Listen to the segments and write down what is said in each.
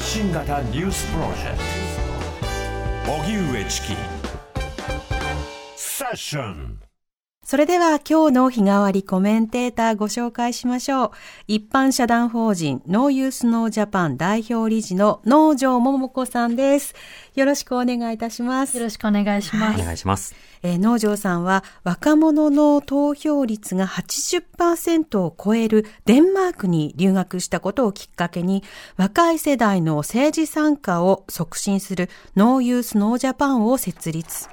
発信型ニュースプロジェクト。荻上チキセッションそれでは今日の日替わりコメンテーターご紹介しましょう。一般社団法人ノーユースノージャパン代表理事の農場桃子さんです。よろしくお願いいたします。よろしくお願いします。お願いします。えー、農場さんは若者の投票率が80%を超えるデンマークに留学したことをきっかけに若い世代の政治参加を促進するノーユースノージャパンを設立。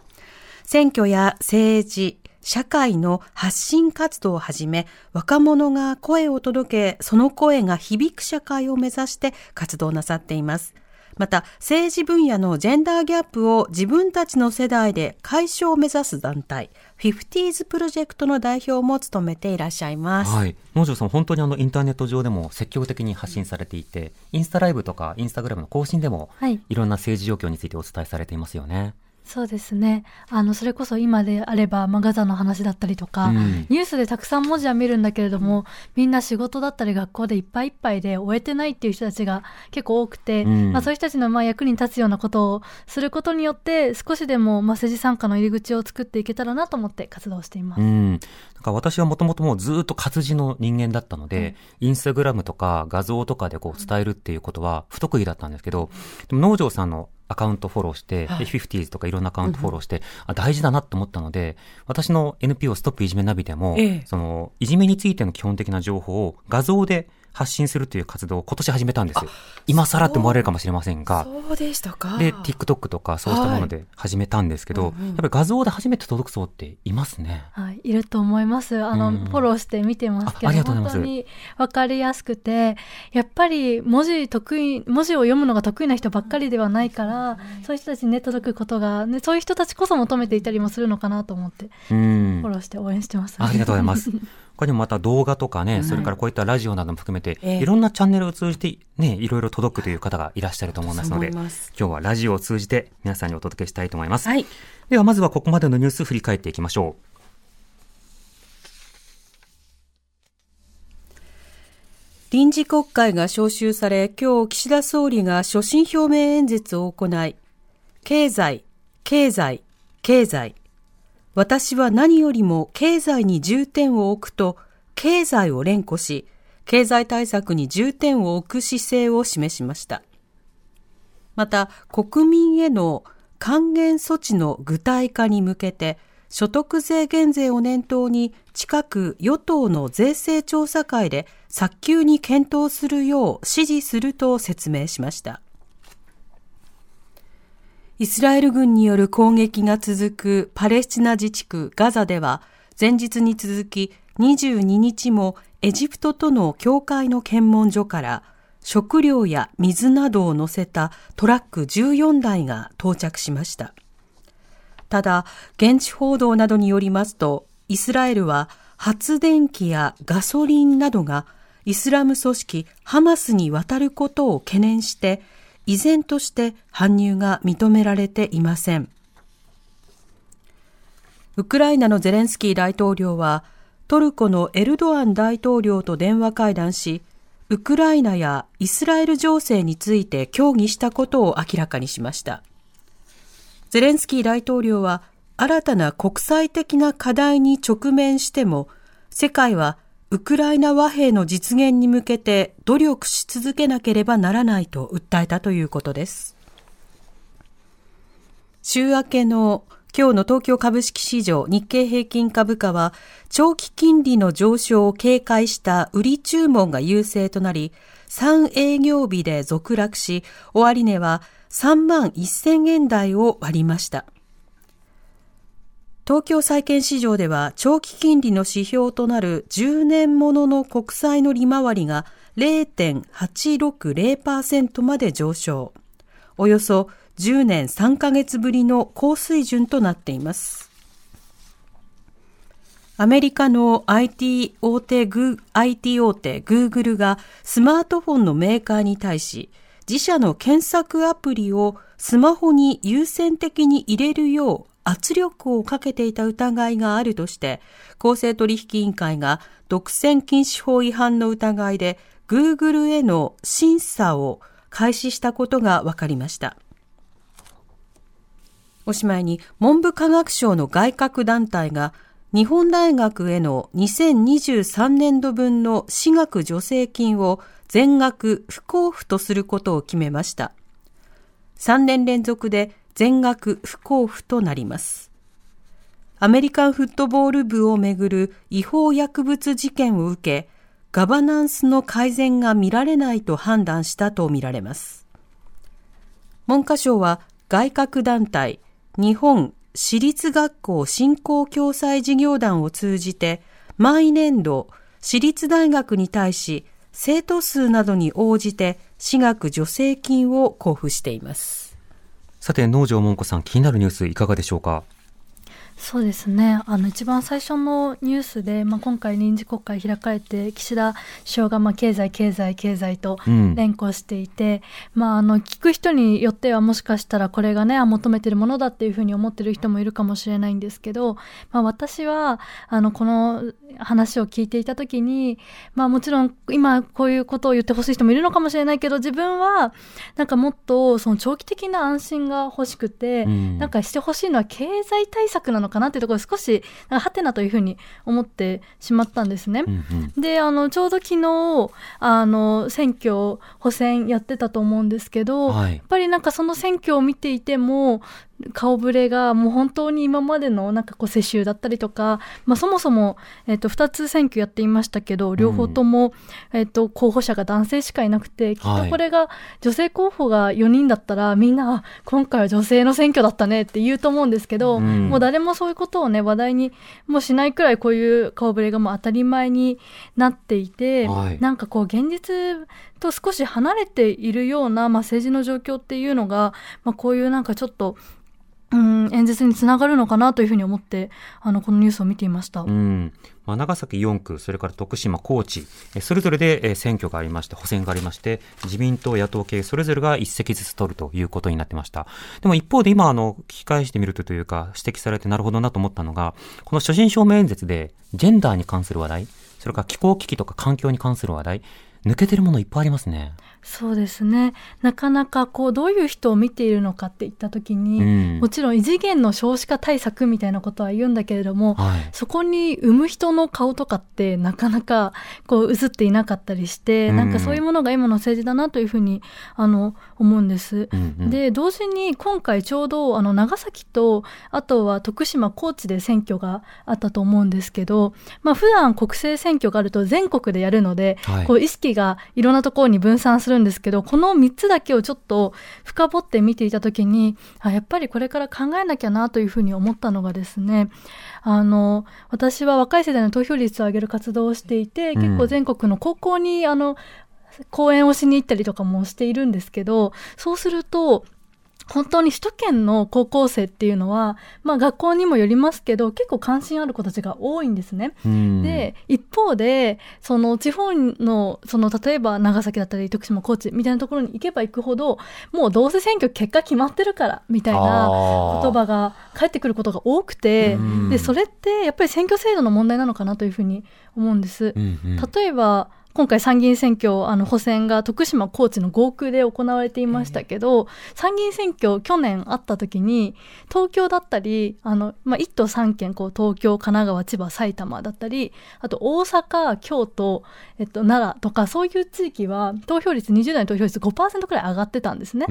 選挙や政治、社会の発信活動をはじめ、若者が声を届け、その声が響く社会を目指して活動なさっています。また、政治分野のジェンダーギャップを自分たちの世代で解消を目指す団体、フィフティーズプロジェクトの代表も務めていらっしゃいます。はい。農場さん、本当にあの、インターネット上でも積極的に発信されていて、インスタライブとかインスタグラムの更新でも、はい、いろんな政治状況についてお伝えされていますよね。そうですね。あのそれこそ今であれば、まあ、ガザの話だったりとか、うん、ニュースでたくさん文字は見るんだけれどもみんな仕事だったり学校でいっぱいいっぱいで終えてないっていう人たちが結構多くて、うん、まあ、そういう人たちのまあ役に立つようなことをすることによって少しでもまあ政治参加の入り口を作っていけたらなと思って活動しています。うん。なんか私はもともともうずっと活字の人間だったので、うん、インスタグラムとか画像とかでこう伝えるっていうことは不得意だったんですけど、でも農場さんのアカウントフォローして、はい、50s とかいろんなアカウントフォローして、うん、あ大事だなと思ったので、私の NPO ストップいじめナビでも、ええ、その、いじめについての基本的な情報を画像で発信するという活動を今年始めたんですよ。今更って思われるかもしれませんが。そうでしたか。で、TikTok とかそうしたもので始めたんですけど、はいやっぱり画像で初めて届く層っていますね。はい、いると思います。あの、うん、フォローして見てますけど、本当にわかりやすくて、やっぱり文字得意、文字を読むのが得意な人ばっかりではないから、うん、そういう人たちにね、届くことが、ね、そういう人たちこそ求めていたりもするのかなと思って、うん、フォローして応援してます、ありがとうございます。他にもまた動画とかね、それからこういったラジオなども含めて、いろんなチャンネルを通じてね、いろいろ届くという方がいらっしゃると思いますので、今日はラジオを通じて皆さんにお届けしたいと思います。はい、ではまずはここまでのニュース振り返っていきましょう。臨時国会が召集され、今日岸田総理が所信表明演説を行い、経済、経済、経済、私は何よりも経済に重点を置くと、経済を連呼し、経済対策に重点を置く姿勢を示しました。また、国民への還元措置の具体化に向けて、所得税減税を念頭に近く与党の税制調査会で早急に検討するよう指示すると説明しました。イスラエル軍による攻撃が続くパレスチナ自治区ガザでは前日に続き22日もエジプトとの境界の検問所から食料や水などを乗せたトラック14台が到着しました。ただ、現地報道などによりますと、イスラエルは発電機やガソリンなどがイスラム組織ハマスに渡ることを懸念して依然として搬入が認められていません。ウクライナのゼレンスキー大統領は、トルコのエルドアン大統領と電話会談し、ウクライナやイスラエル情勢について協議したことを明らかにしました。ゼレンスキー大統領は、新たな国際的な課題に直面しても、世界はウクライナ和平の実現に向けて努力し続けなければならないと訴えたということです。週明けの今日の東京株式市場日経平均株価は長期金利の上昇を警戒した売り注文が優勢となり3営業日で続落し終値は3万1000円台を割りました。東京債券市場では長期金利の指標となる10年ものの国債の利回りが0.860%まで上昇。およそ10年3ヶ月ぶりの高水準となっています。アメリカの IT 大手グ IT 大手 Google がスマートフォンのメーカーに対し自社の検索アプリをスマホに優先的に入れるよう圧力をかけていた疑いがあるとして、公正取引委員会が独占禁止法違反の疑いで Google への審査を開始したことが分かりました。おしまいに文部科学省の外郭団体が日本大学への2023年度分の私学助成金を全額不交付とすることを決めました。3年連続で全額不交付となります。アメリカンフットボール部をめぐる違法薬物事件を受け、ガバナンスの改善が見られないと判断したとみられます。文科省は外郭団体日本私立学校振興共済事業団を通じて毎年度私立大学に対し生徒数などに応じて私学助成金を交付しています。さて、農場もんこさん、気になるニュースいかがでしょうか？そうですね。あの一番最初のニュースで、まあ、今回臨時国会開かれて岸田首相がまあ経済経済経済と連呼していて、うん、まあ、あの聞く人によってはもしかしたらこれがね求めてるものだっていうふうに思ってる人もいるかもしれないんですけど、まあ、私はあのこの話を聞いていた時に、まあ、もちろん今こういうことを言ってほしい人もいるのかもしれないけど自分はなんかもっとその長期的な安心が欲しくて、うん、なんかしてほしいのは経済対策なののかなっていうところで少しはてなというふうに思ってしまったんですね。うんうん、であのちょうど昨日あの選挙補選やってたと思うんですけど、はい、やっぱりなんかその選挙を見ていても顔ぶれがもう本当に今までのなんかこう世襲だったりとか、まあ、そもそも、えっと、2つ選挙やっていましたけど両方とも、うん、えっと、候補者が男性しかいなくてきっとこれが女性候補が4人だったら、はい、みんな今回は女性の選挙だったねって言うと思うんですけど、うん、もう誰もそういうことをね話題にもしないくらいこういう顔ぶれがもう当たり前になっていて、はい、なんかこう現実と少し離れているような、まあ、政治の状況っていうのが、まあ、こういうなんかちょっとうん、演説につながるのかなというふうに思って、あの、このニュースを見ていました。うん。まあ、長崎4区、それから徳島、高知、それぞれで選挙がありまして、補選がありまして、自民党、野党系、それぞれが一席ずつ取るということになってました。でも一方で今、あの、聞き返してみるとというか、指摘されてなるほどなと思ったのが、この所信表明演説で、ジェンダーに関する話題、それから気候危機とか環境に関する話題、抜けてるものいっぱいありますね。そうですね。なかなかこうどういう人を見ているのかっていった時に、うん、もちろん異次元の少子化対策みたいなことは言うんだけれども、はい、そこに産む人の顔とかってなかなかこう映っていなかったりして、うん、なんかそういうものが今の政治だなというふうにあの思うんです。うんうん、で同時に今回ちょうどあの長崎とあとは徳島高知で選挙があったと思うんですけど、まあ普段国政選挙があると全国でやるので、はい、こう意識がいろんなところに分散するんですけど、この3つだけをちょっと深掘って見ていたときにあ、やっぱりこれから考えなきゃなというふうに思ったのがですね、あの、私は若い世代の投票率を上げる活動をしていて、結構全国の高校に、あの、講演をしに行ったりとかもしているんですけど、そうすると、本当に首都圏の高校生っていうのは、まあ、学校にもよりますけど結構関心ある子たちが多いんですね。で一方でその地方のその例えば長崎だったり徳島高知みたいなところに行けば行くほどもうどうせ選挙結果決まってるからみたいな言葉が返ってくることが多くてでそれってやっぱり選挙制度の問題なのかなというふうに思うんです。うんうん、例えば今回参議院選挙、あの補選が徳島、高知の合区で行われていましたけど、参議院選挙、去年あった時に、東京だったり、あの、まあ、1都3県、こう、東京、神奈川、千葉、埼玉だったり、あと大阪、京都、えっと、奈良とか、そういう地域は、投票率、20代の投票率5%くらい上がってたんですね。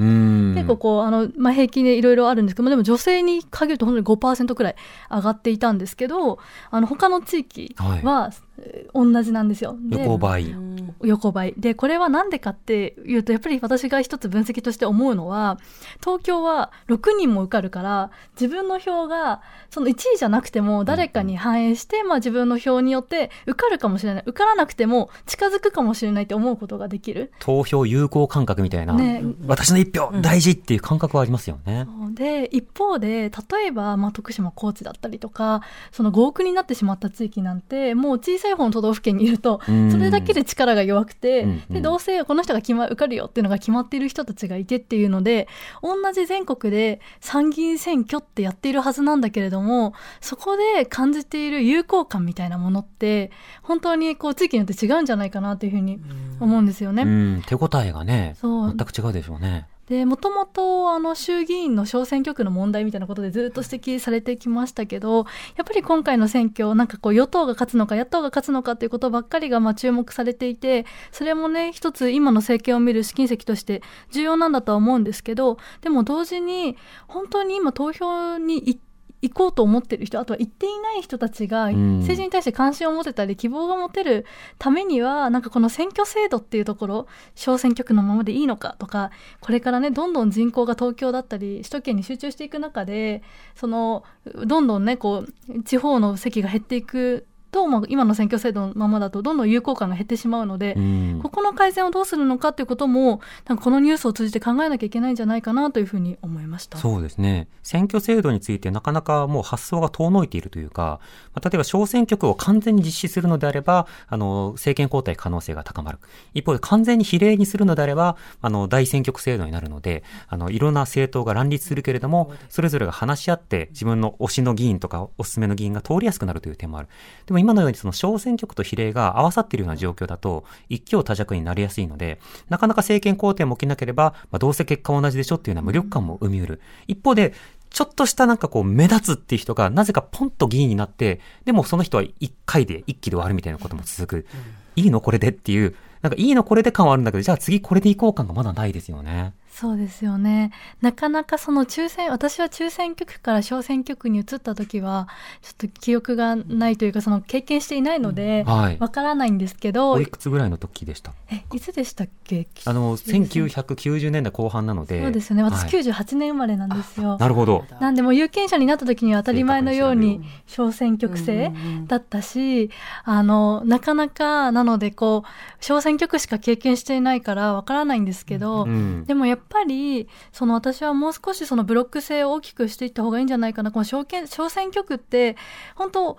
結構こう、あの、まあ、平均でいろいろあるんですけどでも女性に限ると本当に5%くらい上がっていたんですけど、あの、他の地域は、はい同じなんですよ。横ばい。横ばい。で、これは何でかっていうと、やっぱり私が一つ分析として思うのは、東京は6人も受かるから、自分の票が、その1位じゃなくても誰かに反映して、まあ自分の票によって受かるかもしれない。受からなくても近づくかもしれないって思うことができる。投票有効感覚みたいな。ね、私の一票大事っていう感覚はありますよね。うん、で、一方で、例えば、まあ徳島、高知だったりとか、その合区になってしまった地域なんて、もう小さいい方の都道府県にいると、それだけで力が弱くて、うんうん。でどうせこの人が決、ま、受かるよっていうのが決まっている人たちがいてっていうので同じ全国で参議院選挙ってやっているはずなんだけれどもそこで感じている友好感みたいなものって本当にこう地域によって違うんじゃないかなというふうに思うんですよね。うん、手応えがね、全く違うでしょうね。でもともとあの衆議院の小選挙区の問題みたいなことでずっと指摘されてきましたけどやっぱり今回の選挙なんかこう与党が勝つのか野党が勝つのかっていうことばっかりがまあ注目されていてそれもね一つ今の政権を見る試金石として重要なんだとは思うんですけどでも同時に本当に今投票に行って行こうと思ってる人あとは行っていない人たちがん。政治に対して関心を持てたり希望が持てるためにはなんかこの選挙制度っていうところ小選挙区のままでいいのかとかこれからねどんどん人口が東京だったり首都圏に集中していく中でそのどんどんねこう地方の席が減っていくと、まあ、今の選挙制度のままだとどんどん有効感が減ってしまうので、うんここの改善をどうするのかっていうこともなんかこのニュースを通じて考えなきゃいけないんじゃないかなというふうに思いました。そうですね。選挙制度についてなかなかもう発想が遠のいているというか、まあ例えば小選挙区を完全に実施するのであれば、あの、政権交代可能性が高まる。一方で完全に比例にするのであれば、あの、大選挙区制度になるので、あの、いろんな政党が乱立するけれども、それぞれが話し合って自分の推しの議員とかおすすめの議員が通りやすくなるという点もある。でも今のようにその小選挙区と比例が合わさっているような状況だと、一挙多弱になりやすいので、なかなか政権交代も起きなければ、まあ、どうせ結果は同じでしょっていうような無力感も生み得る。一方で、ちょっとしたなんかこう目立つっていう人がなぜかポンと議員になって、でもその人は一回で一気で終わるみたいなことも続く。いいのこれでっていう、なんかいいのこれで感はあるんだけど、じゃあ次これで行こう感がまだないですよね。そうですよね。なかなかその抽選、私は抽選挙区から小選挙区に移った時は、ちょっと記憶がないというか、その経験していないので、はいわからないんですけど、おいくつぐらいの時でした？え、いつでしたっけ？あの、そうですね1990年代後半なので。そうですよね。私はい98年生まれなんですよ。なるほど。なんでもう有権者になった時には当たり前のように正小選挙区制だったし、あの、なかなかなのでこう、小選挙区しか経験していないからわからないんですけど、うん。でもやっぱり、その私はもう少しそのブロック制を大きくしていった方がいいんじゃないかな。この小選小選挙区って、本当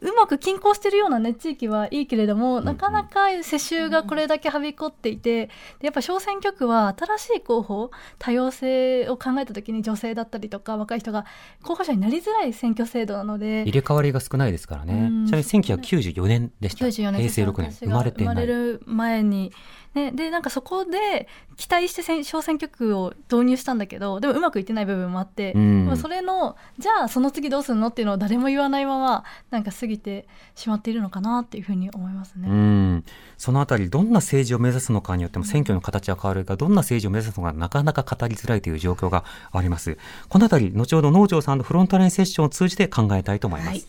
うまく均衡してるようなね、地域はいいけれども、なかなか世襲がこれだけはびこっていて、でやっぱ小選挙区は新しい候補、多様性を考えた時に女性だったりとか若い人が候補者になりづらい選挙制度なので入、れ替わりが少ないですからね。うんちなみに1994年でした。94年平成6年。生まれて生ま。れる前に、ね、でなんかそこで期待して選小選挙区を導入したんだけどでもうまくいってない部分もあって、うんでもそれのじゃあその次どうするのっていうのを誰も言わないままなんか過ぎてしまっているのかなっていうふうに思いますね。うん。そのあたり、どんな政治を目指すのかによっても選挙の形は変わるが、どんな政治を目指すのかなかなか語りづらいという状況があります。このあたり、後ほど農場さんのフロントラインセッションを通じて考えたいと思います。はい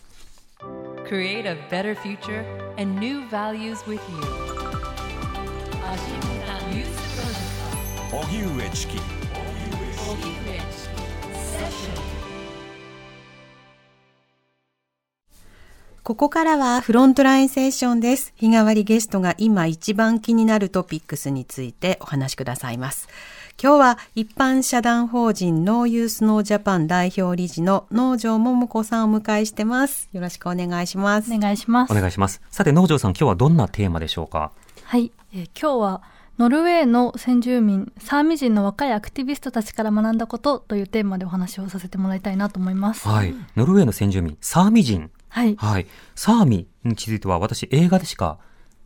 Create a better future and new values with you. 荻上チキここからは FrontLine Session です。日替わりゲストが今一番気になるトピックスについてお話しくださいます。今日は一般社団法人 NO YOUTH NO JAPAN 代表理事の能條桃子さんをお迎えしてます。よろしくお願いします。お願いします。お願いします。さて、能條さん、今日はどんなテーマでしょうか？はい、えー今日はノルウェーの先住民サーミ人の若いアクティビストたちから学んだことというテーマでお話をさせてもらいたいなと思います。はい。ノルウェーの先住民、サーミ人。はい、はい。サーミについては私映画でしか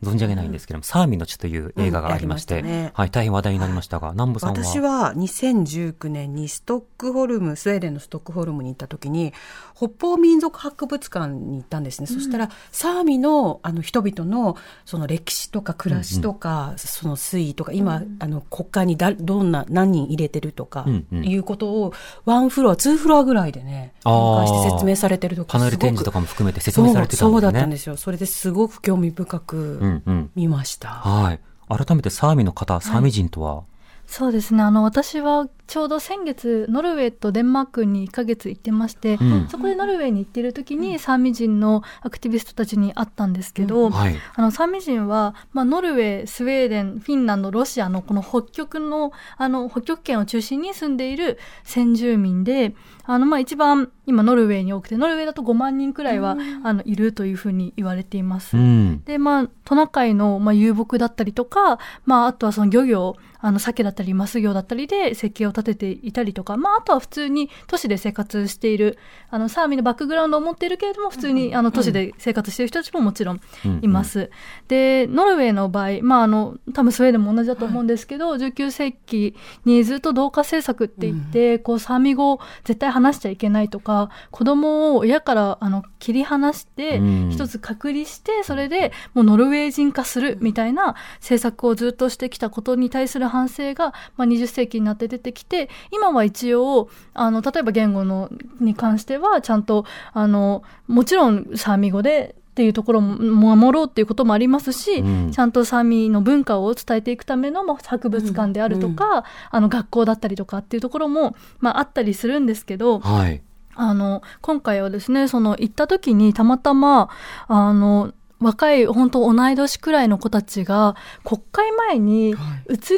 存じ上げないんですけども、サーミの地という映画がありまして、うんね。はい、大変話題になりましたが、南部さんは？私は2019年にストックホルムスウェーデンのストックホルムに行った時に北方民族博物館に行ったんですね、そしたらサーミのあの人々のその歴史とか暮らしとか、その推移とか今、あの国会にだどんな何人入れてるとか、うんうん。いうことをワンフロアツーフロアぐらいでねして説明されてるとかパネル展示とかも含めて説明されてたんですね。そうだったんですよ。それですごく興味深くうんうん。見ました、はい。改めてサーミの方、サーミ人とは、そうですね。あの、私はちょうど先月ノルウェーとデンマークに1ヶ月行ってまして、うんそこでノルウェーに行っている時にサーミ人のアクティビストたちに会ったんですけど、はい。あのサーミ人は、まあ、ノルウェー、スウェーデン、フィンランド、ロシアのこの北極のあの北極圏を中心に住んでいる先住民で、あのまあ一番今ノルウェーに多くて、ノルウェーだと5万人くらいは、あのいるというふうに言われています。うん。で、まあ、トナカイの、まあ、遊牧だったりとか、まあ、あとはその漁業、あの、鮭だったり、マス漁だったりで生計を立てていたりとか、まあ、あとは普通に都市で生活している、あの、サーミのバックグラウンドを持っているけれども、普通に、あの、都市で生活している人たちももちろんいます。で、ノルウェーの場合、まあ、あの、多分スウェーデンも同じだと思うんですけど、19世紀にずっと同化政策って言って、こう、サーミ語を絶対話しちゃいけないとか、子供を親から、あの、切り離して、うん。一つ隔離して、それでもうノルウェー人化するみたいな政策をずっとしてきたことに対する反省が、まあ、20世紀になって出てきて、今は一応、あの、例えば言語のに関しては、ちゃんと、あの、もちろんサーミ語で、っていうところも守ろうっていうこともありますし、うんちゃんとサーミの文化を伝えていくための、まあ、博物館であるとか、あの学校だったりとかっていうところも、まあ、あったりするんですけど、はい。あの、今回はですね、その行った時にたまたま、あの、若い、本当同い年くらいの子たちが、国会前に移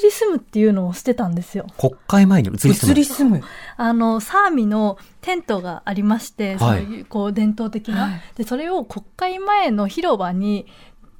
り住むっていうのをしてたんですよ。国会前に移り住む？住む。あの、サーミのテントがありまして、そのはいこう伝統的な、はいで、それを国会前の広場に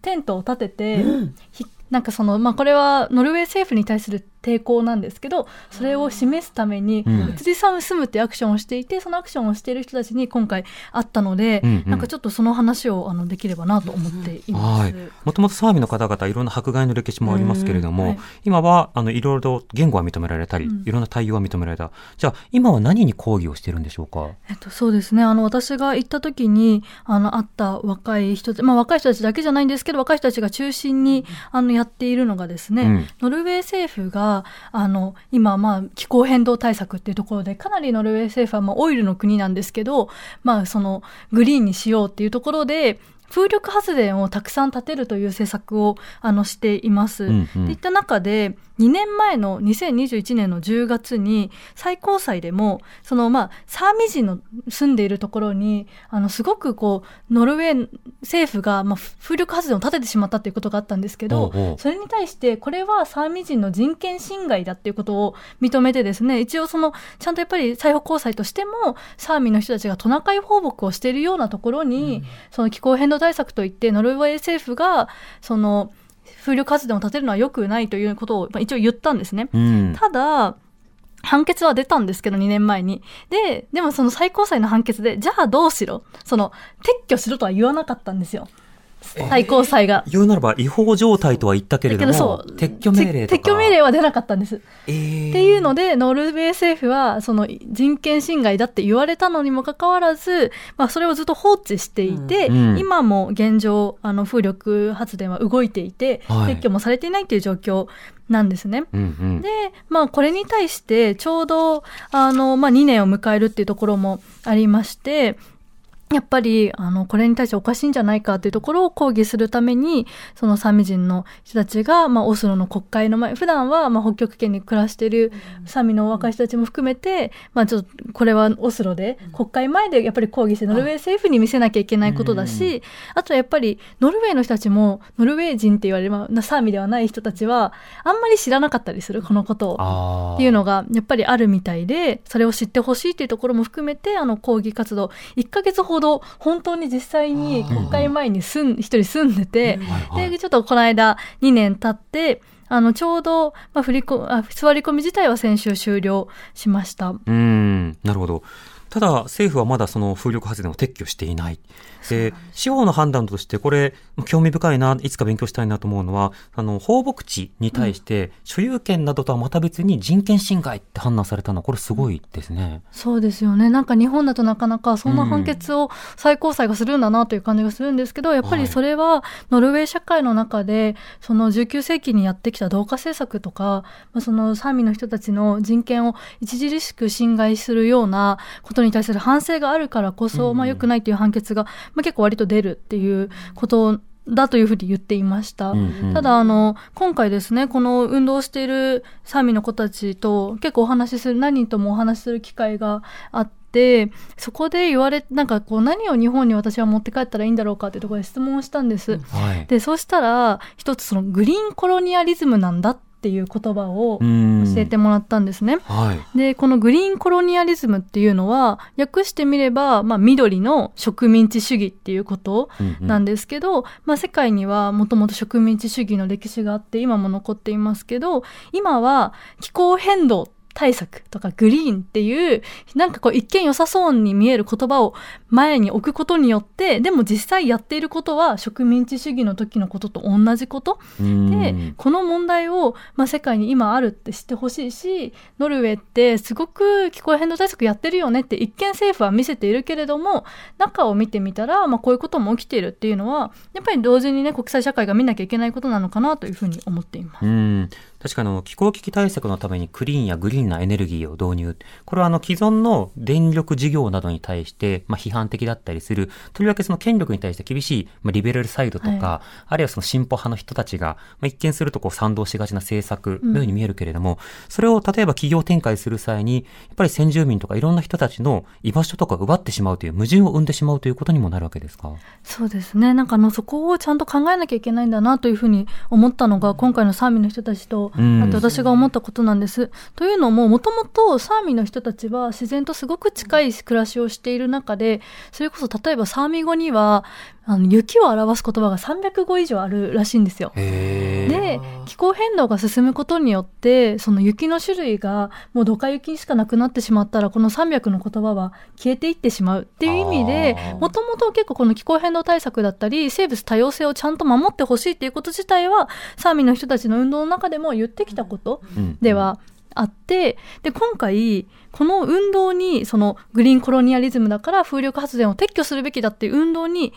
テントを立てて、ひなんかその、まあ、これはノルウェー政府に対する抵抗なんですけど、それを示すために、うん移り住むっていうアクションをしていて、そのアクションをしている人たちに今回会ったので、うんうんなんかちょっとその話をあのできればなと思っています。はい。もともとサーミの方々、いろんな迫害の歴史もありますけれども、うんはい今は、あの、いろいろ言語は認められたり、うんいろんな対応は認められた。じゃあ、今は何に抗議をしてるんでしょうか？えっと、そうですね。あの、私が行った時に、あの、会った若い人たち、まあ、若い人たちだけじゃないんですけど、若い人たちが中心に、あの、やっているのがですね、うん。ノルウェー政府が、あの、今、まあ、気候変動対策っていうところで、かなりノルウェー政府は、まあ、オイルの国なんですけど、まあ、その、グリーンにしようっていうところで、風力発電をたくさん建てるという政策をあのしています。うんうん。でいった中で2年前の2021年の10月に最高裁でもそのまあサーミ人の住んでいるところにあのすごくこうノルウェー政府がまあ風力発電を建ててしまったということがあったんですけどそれに対してこれはサーミ人の人権侵害だっていうことを認めてですね一応そのちゃんとやっぱり最高高裁としてもサーミの人たちがトナカイ放牧をしているようなところに、その気候変動対策といってノルウェー政府がその風力発電を建てるのは良くないということを、まあ、一応言ったんですね。うん。ただ、判決は出たんですけど、2年前に。で、でもその最高裁の判決で、じゃあどうしろその、撤去しろとは言わなかったんですよ。最高裁が。言うならば違法状態とは言ったけれだどもけど撤去命令。撤去命令は出なかったんです。えーっていうので、ノルウェー政府は、その人権侵害だって言われたのにもかかわらず、まあそれをずっと放置していて、うん今も現状、あの風力発電は動いていて、はい撤去もされていないという状況なんですね。うんうん。で、まあこれに対して、ちょうど、あの、まあ2年を迎えるっていうところもありまして、やっぱり、あの、これに対しておかしいんじゃないかっていうところを抗議するために、そのサミ人の人たちが、まあ、オスロの国会の前、普段は、まあ、北極圏に暮らしているサミの若い人たちも含めて、まあ、ちょっと、これはオスロで、国会前でやっぱり抗議して、ノルウェー政府に見せなきゃいけないことだし、あとやっぱり、ノルウェーの人たちも、ノルウェー人って言われる、まあ、サーミではない人たちは、あんまり知らなかったりする、このこと。を。っていうのがやっぱりあるみたいで、それを知ってほしいっていうところも含めて、あの抗議活動、1ヶ月ほど本当に実際に国会前に住ん、一人住んでて、で、ちょっとこの間2年経って、あの、ちょうど、まあ、振りこ、あ、座り込み自体は先週終了しました。うん、なるほど。ただ、政府はまだその風力発電を撤去していない。で、司法の判断として、これ、興味深いな、いつか勉強したいなと思うのは、あの、放牧地に対して、所有権などとはまた別に人権侵害って判断されたのは、これすごいですね。そうですよね。なんか日本だとなかなかそんな判決を最高裁がするんだなという感じがするんですけど、やっぱりそれはノルウェー社会の中で、その19世紀にやってきた同化政策とか、まあ、そのサーミの人たちの人権を著しく侵害するようなことに対する反省があるからこそ、まあ良くないという判決が、まあ、結構割と出るっていうことだというふうに言っていました。うんうんただ、あの、今回ですね、この運動をしているサーミの子たちと結構お話しする、何人ともお話しする機会があって、そこで言われ、なんかこう何を日本に私は持って帰ったらいいんだろうかっていうところで質問をしたんです。はい。で、そうしたら、一つそのグリーンコロニアリズムなんだっていう言葉をうん教えてもらったんですね。はい。で、このグリーンコロニアリズムっていうのは、訳してみれば、まあ、緑の植民地主義っていうことうんうんなんですけど、まあ、世界にはもともと植民地主義の歴史があって、今も残っていますけど、今は気候変動対策とかグリーンっていう、なんかこう一見良さそうに見える言葉を前に置くことによって、でも実際やっていることは植民地主義の時のことと同じこと。うん。で、この問題を、まあ、世界に今あるって知ってほしいし、ノルウェーってすごく気候変動対策やってるよねって一見政府は見せているけれども、中を見てみたら、まあ、こういうことも起きているっていうのは、やっぱり同時にね、国際社会が見なきゃいけないことなのかなというふうに思っています。うん。確かにあの気候危機対策のためにクリーンやグリーンなエネルギーを導入。これはあの既存の電力事業などに対して、まあ、批判的だったりする、とりわけその権力に対して厳しい、まあ、リベラルサイドとか、はあるいはその進歩派の人たちが、まあ、一見するとこう賛同しがちな政策のように見えるけれども、それを例えば企業展開する際に、やっぱり先住民とかいろんな人たちの居場所とか奪ってしまうという矛盾を生んでしまうということにもなるわけですか？そうですね。なんかあの、そこをちゃんと考えなきゃいけないんだなというふうに思ったのが、今回のサーミの人たちと、あと私が思ったことなんです。というのも、もともとサーミの人たちは自然とすごく近い暮らしをしている中で、それこそ例えばサーミ語には、あの、雪を表す言葉が300語以上あるらしいんですよ。へで、気候変動が進むことによって、その雪の種類がもうドカ雪しかなくなってしまったら、この300の言葉は消えていってしまうっていう意味でもともと結構この気候変動対策だったり、生物多様性をちゃんと守ってほしいっていうこと自体は、サーミの人たちの運動の中でも言ってきたことではあって、で、今回、この運動に、そのグリーンコロニアリズムだから風力発電を撤去するべきだっていう運動に、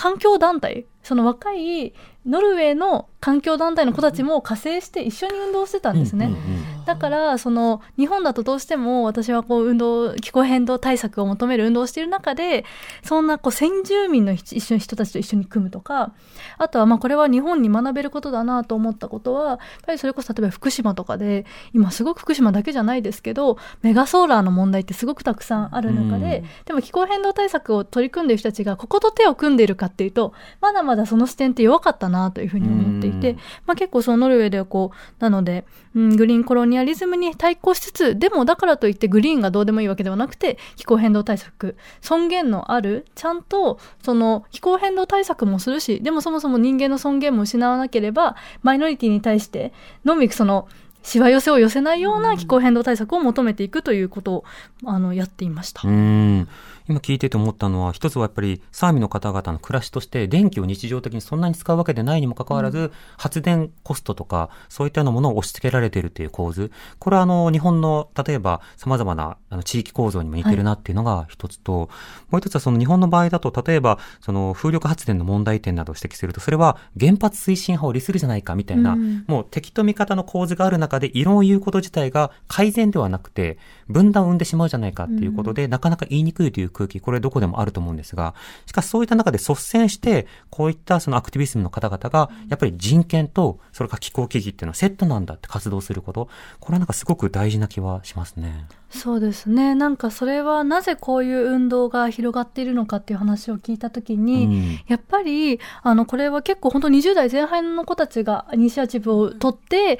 環境団体、その若いノルウェーの環境団体の子たちも加勢して一緒に運動してたんですね。うんうんうんだから、その、日本だとどうしても私はこう運動、気候変動対策を求める運動をしている中で、そんなこう先住民の一緒に人たちと一緒に組むとか、あとはまあこれは日本に学べることだなと思ったことは、やっぱりそれこそ例えば福島とかで、今すごく福島だけじゃないですけど、メガソーラーの問題ってすごくたくさんある中で、うんでも気候変動対策を取り組んでいる人たちがここと手を組んでいるかっていうと、まだまだその視点って弱かったなというふうに思っていて、うんまあ結構そのノルウェーではこう、なので、うん、グリーンコロニアリズムに対抗しつつ、でもだからといってグリーンがどうでもいいわけではなくて、気候変動対策、尊厳のある、ちゃんとその気候変動対策もするし、でもそもそも人間の尊厳も失わなければ、マイノリティに対してのみその、しわ寄せを寄せないような気候変動対策を求めていくということを、あの、やっていました。うん。今聞いてて思ったのは、一つはやっぱりサーミの方々の暮らしとして電気を日常的にそんなに使うわけでないにもかかわらず、発電コストとか、そういったようなものを押し付けられているという構図。これはあの、日本の、例えば様々なあの地域構造にも似てるなっていうのが一つと、もう一つはその日本の場合だと、例えば、その風力発電の問題点などを指摘すると、それは原発推進派を利するじゃないかみたいな、うん。もう敵と味方の構図がある中で異論を言うこと自体が改善ではなくて分断を生んでしまうじゃないかっていうことで、なかなか言いにくいという空気、これどこでもあると思うんですが、しかしそういった中で率先して、こういったそのアクティビスムの方々が、やっぱり人権と、それから気候危機っていうのはセットなんだって活動すること、これはなんかすごく大事な気はしますね。そうですね。なんかそれはなぜこういう運動が広がっているのかっていう話を聞いたときに、うんやっぱり、あの、これは結構本当20代前半の子たちがイニシアチブを取って、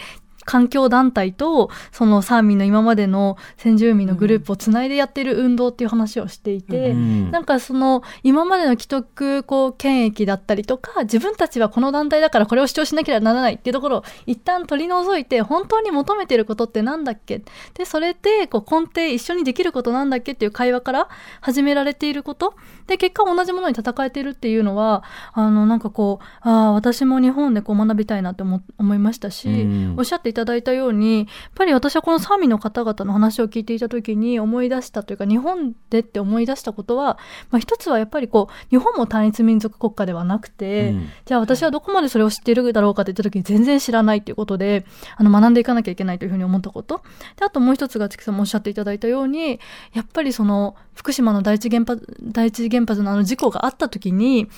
環境団体と、そのサーミンの今までの先住民のグループをつないでやっている運動っていう話をしていて、うんなんかその、今までの既得、こう、権益だったりとか、自分たちはこの団体だからこれを主張しなければならないっていうところを一旦取り除いて、本当に求めてることってなんだっけ？で、それって、こう、根底一緒にできることなんだっけっていう会話から始められていること。で、結果同じものに戦えてるっていうのは、あの、なんかこう、ああ、私も日本でこう学びたいなって思思いましたし、うんおっしゃっていただいたように、やっぱり私はこのサーミの方々の話を聞いていた時に思い出したというか、日本でって思い出したことは、まあ一つはやっぱりこう、日本も単一民族国家ではなくて、うんじゃあ私はどこまでそれを知っているだろうかって言った時に全然知らないっていうことで、あの学んでいかなきゃいけないというふうに思ったこと。で、あともう一つが、チキさんもおっしゃっていただいたように、やっぱりその、福島の第一原発、第一原発のあの事故があった時に、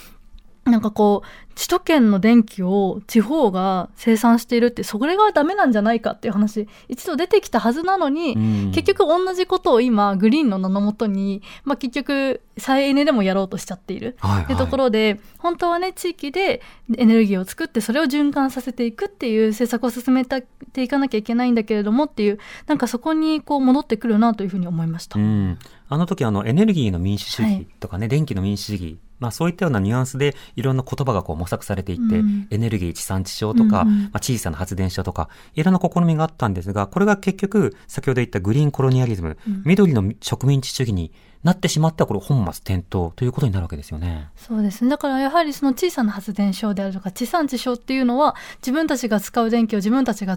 なんかこう、首都圏の電気を地方が生産しているってそれがダメなんじゃないかっていう話一度出てきたはずなのに、結局同じことを今グリーンの名のもとに、まあ、結局再エネでもやろうとしちゃっている、はいはい、っていうところで本当はね地域でエネルギーを作ってそれを循環させていくっていう政策を進めていかなきゃいけないんだけれどもっていうなんかそこにこう戻ってくるなというふうに思いました。あの時あのエネルギーの民主主義とかね、はい、電気の民主主義。まあ、そういったようなニュアンスでいろんな言葉がこう模索されていって、うん、エネルギー地産地消とか、うんまあ、小さな発電所とか、いろんな試みがあったんですが、これが結局、先ほど言ったグリーンコロニアリズム、うん、緑の植民地主義になってしまったこれ本末転倒ということになるわけですよね。そうです。ね。だからやはりその小さな発電所であるとか地産地消っていうのは自分たちが使う電気を自分たちが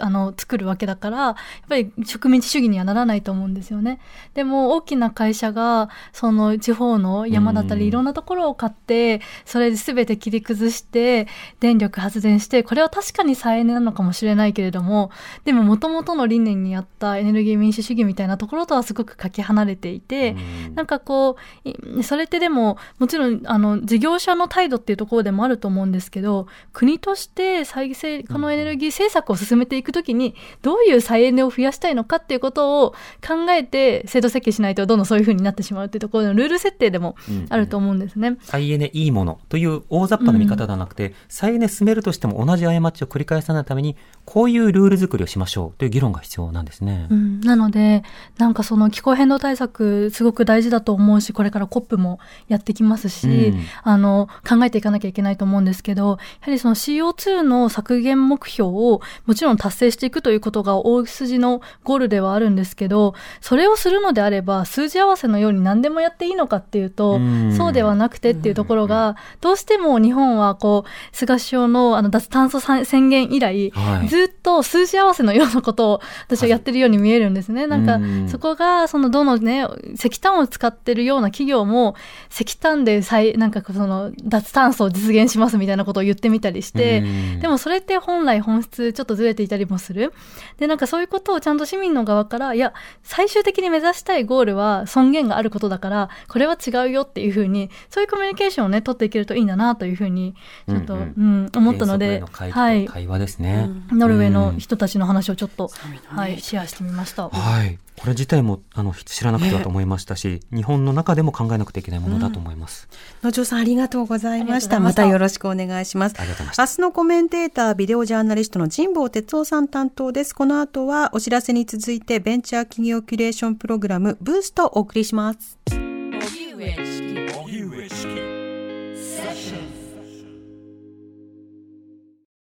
あの作るわけだからやっぱり植民地主義にはならないと思うんですよね。でも大きな会社がその地方の山だったりいろんなところを買ってそれで全て切り崩して電力発電してこれは確かに再エネなのかもしれないけれどもでももともとの理念にあったエネルギー民主主義みたいなところとはすごくかけ離れていてなんかこうそれってでももちろんあの事業者の態度っていうところでもあると思うんですけど国として再生可能エネルギー政策を進めていくときに、どういう再エネを増やしたいのかっていうことを考えて制度設計しないと、どんどんそういうふうになってしまうっていうところのルール設定でもあると思うんですね。うんうん、再エネいいものという大雑把な見方ではなくて、うん、再エネ進めるとしても同じ過ちを繰り返さないために、こういうルール作りをしましょうという議論が必要なんですね。うん、なので、なんかその気候変動対策、すごく大事だと思うし、これから COP もやってきますし、うん、あの、考えていかなきゃいけないと思うんですけど、やはりその CO2 の削減目標をもちろん達成していくということが大筋のゴールではあるんですけど、それをするのであれば、数字合わせのように何でもやっていいのかっていうと、うそうではなくてっていうところが、どうしても日本はこう、菅首相のあの脱炭素宣言以来、はい、ずっと数字合わせのようなことを私はやってるように見えるんですね。なんか、そこが、そのどのね、石炭を使ってるような企業も、石炭で再、なんかその脱炭素を実現しますみたいなことを言ってみたりして、でもそれって本来本質ちょっとずれていたりもする。で、なんかそういうことをちゃんと市民の側から、いや、最終的に目指したいゴールは尊厳があることだから、これは違うよっていうふうに、そういうコミュニケーションをね、取っていけるといいんだなというふうに、ちょっと、うん、うんうん、思ったので、はい。会話ですね、ノルウェーの人たちの話をちょっと、はい、シェアしてみました。はい。これ自体もあの知らなくてはと思いましたし、ね、日本の中でも考えなくてはいけないものだと思います。野城さんありがとうございました。またよろしくお願いします。ありがとうございました。明日のコメンテーター、ビデオジャーナリストの神保哲夫さん担当です。この後はお知らせに続いてベンチャー企業キュレーションプログラムブーストをお送りします。